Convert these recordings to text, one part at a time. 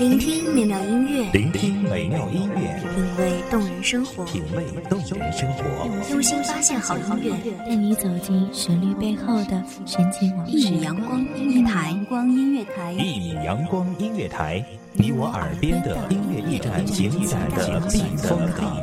聆听美妙音乐，聆听美妙音乐，品味动人生活，品味动人生活，用心发现好音乐，带你走进旋律背后的神奇往事。一米阳光音乐台，光音乐台，一米阳光音乐台，你我耳边的音乐驿站，精彩的避风港，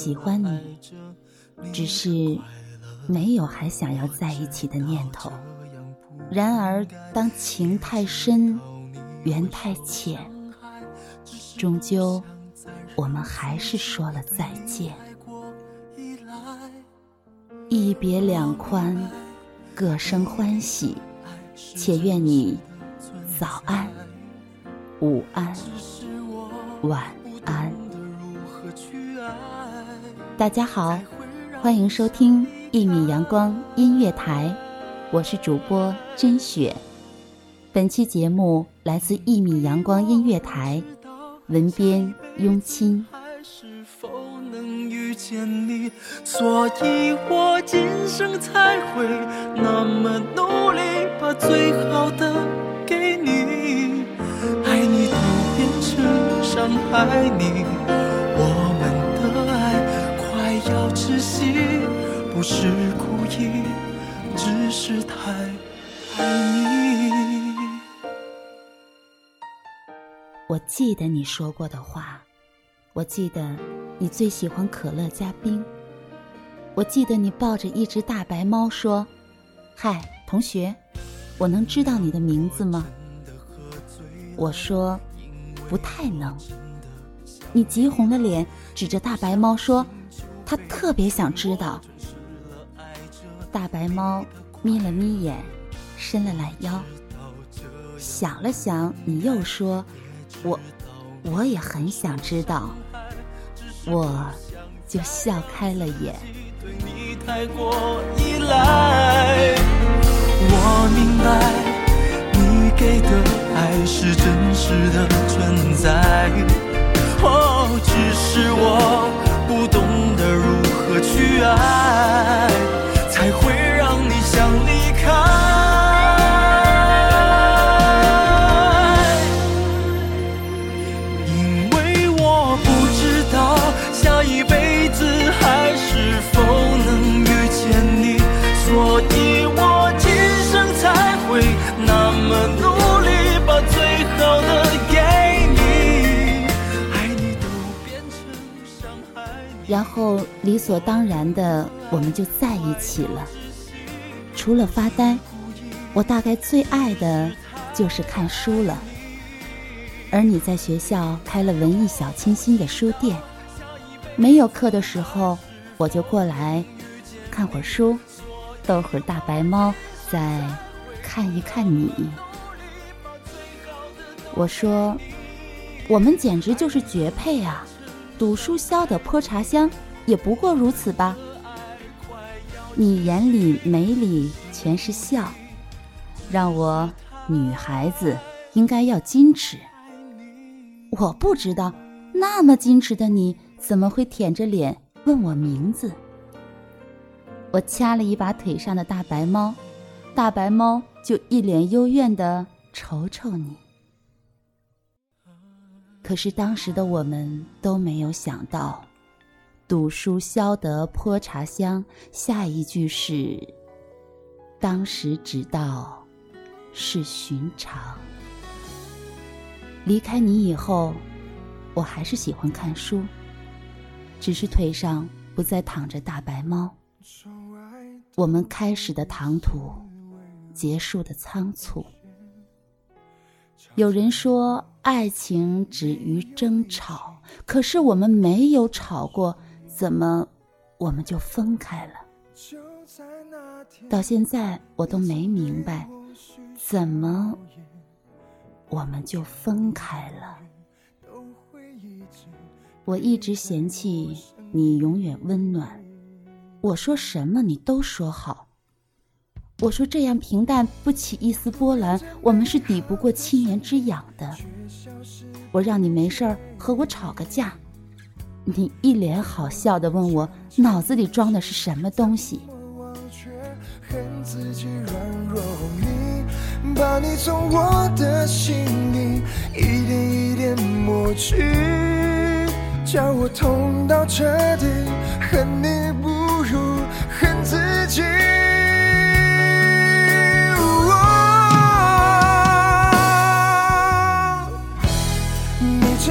喜欢你，只是没有还想要在一起的念头。然而，当情太深，缘太浅，终究我们还是说了再见。一别两宽，各生欢喜，且愿你早安、午安、晚安。大家好，欢迎收听一米阳光音乐台，我是主播甄雪。本期节目来自一米阳光音乐台，文编雍亲。所以我今生才会那么努力，把最好的给你，爱你都变成伤害你。不是故意，只是太爱你。我记得你说过的话，我记得你最喜欢可乐加冰。我记得你抱着一只大白猫说：“嗨，同学，我能知道你的名字吗？”我说：“不太能。”你急红了脸，指着大白猫说。他特别想知道。大白猫眯了眯眼，伸了懒腰，想了想，你又说：“我，我也很想知道。”我就笑开了眼。对你太过依赖我明白，你给的爱是真实的存在。哦，只是我。不懂得如何去爱，会让你想离开。然后理所当然的，我们就在一起了。除了发呆，我大概最爱的就是看书了。而你在学校开了文艺小清新的书店，没有课的时候，我就过来看会儿书，逗会儿大白猫，再看一看你。我说，我们简直就是绝配啊！赌书消的泼茶香，也不过如此吧。你眼里眉里全是笑，让我女孩子应该要矜持。我不知道，那么矜持的你，怎么会舔着脸问我名字？我掐了一把腿上的大白猫，大白猫就一脸幽怨的瞅瞅你。可是当时的我们都没有想到，赌书消得泼茶香，下一句是：当时只道是寻常。离开你以后，我还是喜欢看书，只是腿上不再躺着大白猫。我们开始的唐突，结束的仓促。有人说爱情止于争吵，可是我们没有吵过，怎么我们就分开了？到现在我都没明白，怎么我们就分开了？我一直嫌弃你永远温暖，我说什么你都说好。我说这样平淡不起一丝波澜，我们是抵不过七年之痒的。我让你没事儿和我吵个架，你一脸好笑的问我脑子里装的是什么东西。把你从我的心里一点一点抹去，叫我痛到彻底，恨你不如恨自己。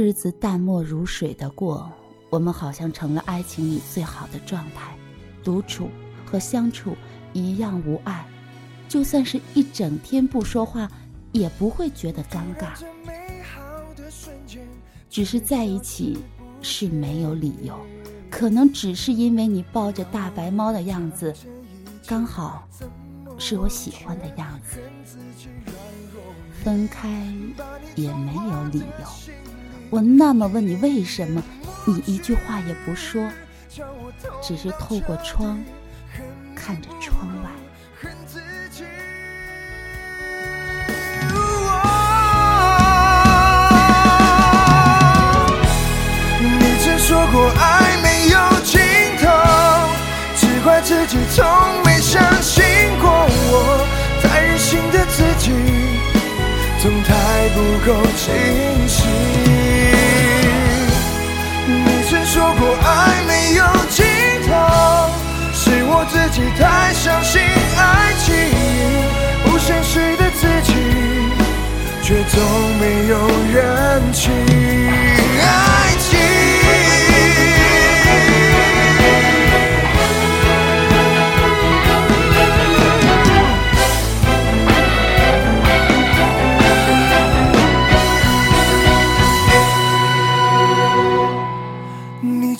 日子淡漠如水的过，我们好像成了爱情里最好的状态，独处。和相处一样无碍，就算是一整天不说话，也不会觉得尴尬。只是在一起是没有理由，可能只是因为你抱着大白猫的样子，刚好是我喜欢的样子。分开也没有理由，我那么问你为什么，你一句话也不说，只是透过窗。看着窗外，你曾说过爱没有尽头，只怪自己从没相信过我，太任性的自己，总太不够清晰。爱没有尽头。是我自己太相信爱情，不现实的自己，却总没有人气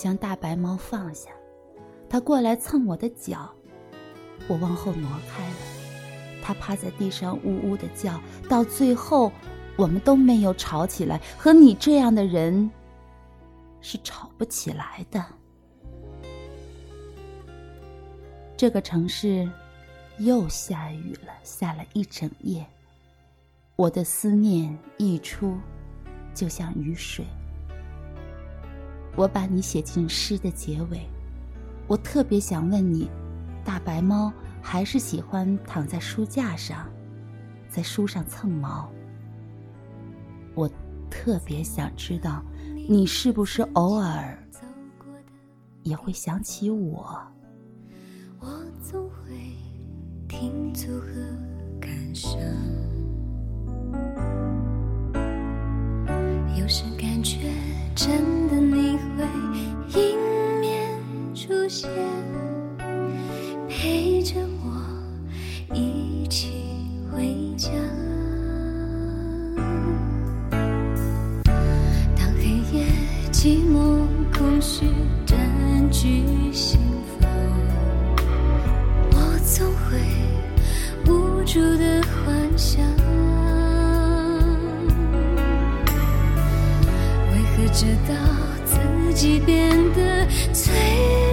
将大白猫放下，它过来蹭我的脚，我往后挪开了。它趴在地上呜呜的叫，到最后我们都没有吵起来。和你这样的人是吵不起来的。这个城市又下雨了，下了一整夜。我的思念溢出，就像雨水。我把你写进诗的结尾，我特别想问你：大白猫还是喜欢躺在书架上，在书上蹭毛？我特别想知道，你是不是偶尔也会想起我？我总会停足和感伤，想，为何直到自己变得脆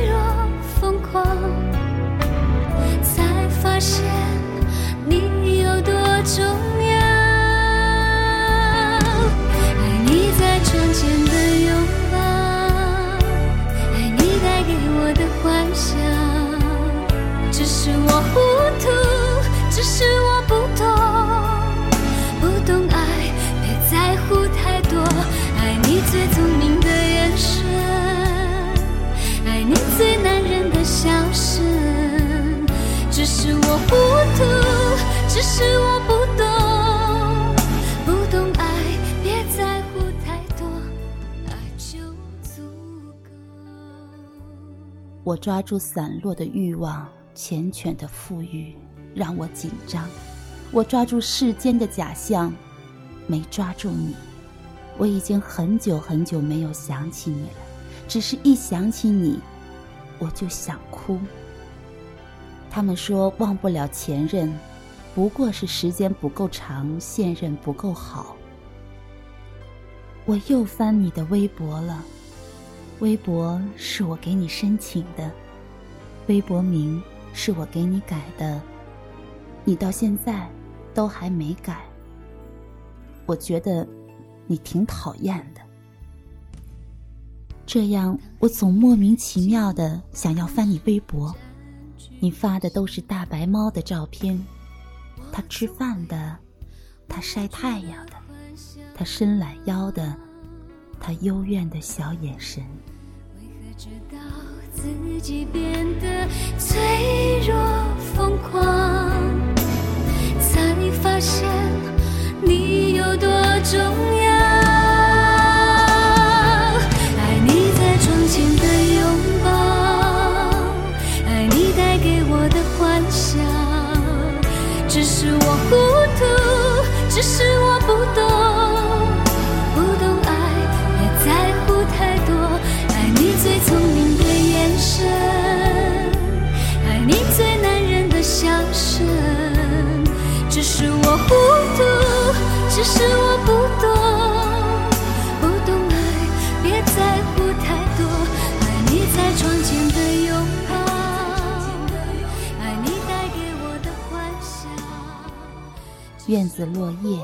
弱疯狂，才发现你有多重要。爱你在窗前的拥抱，爱你带给我的幻想。只是我糊涂，只是我不懂，不消失。只是我糊涂，只是我不懂，不懂爱，别在乎太多，爱就足够。我抓住散落的欲望，缱绻的富裕让我紧张；我抓住世间的假象，没抓住你。我已经很久很久没有想起你了，只是一想起你，我就想哭。他们说忘不了前任，不过是时间不够长，现任不够好。我又翻你的微博了。微博是我给你申请的，微博名是我给你改的，你到现在都还没改。我觉得你挺讨厌的，这样我总莫名其妙的想要翻你微博。你发的都是大白猫的照片，它吃饭的，它晒太阳的，它伸懒腰的，它幽怨的小眼神。为何直到自己变得脆弱疯狂，才发现你有多重要？只是我不懂，不懂爱，别在乎太多。爱你在窗前的拥抱，爱你带给我的幻想。院子落叶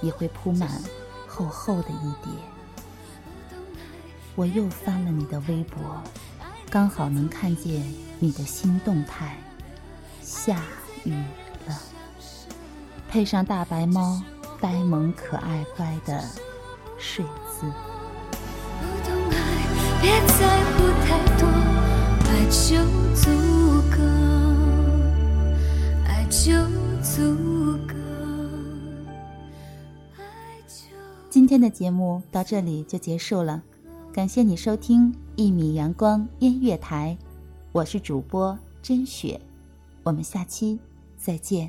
也会铺满厚厚的一叠。我又翻了你的微博，刚好能看见你的新动态。下雨了，配上大白猫呆萌可爱乖的睡姿。不懂爱，别在乎太多，爱就足够，爱就足够，爱就。今天的节目到这里就结束了，感谢你收听一米阳光音乐台，我是主播甄雪，我们下期再见。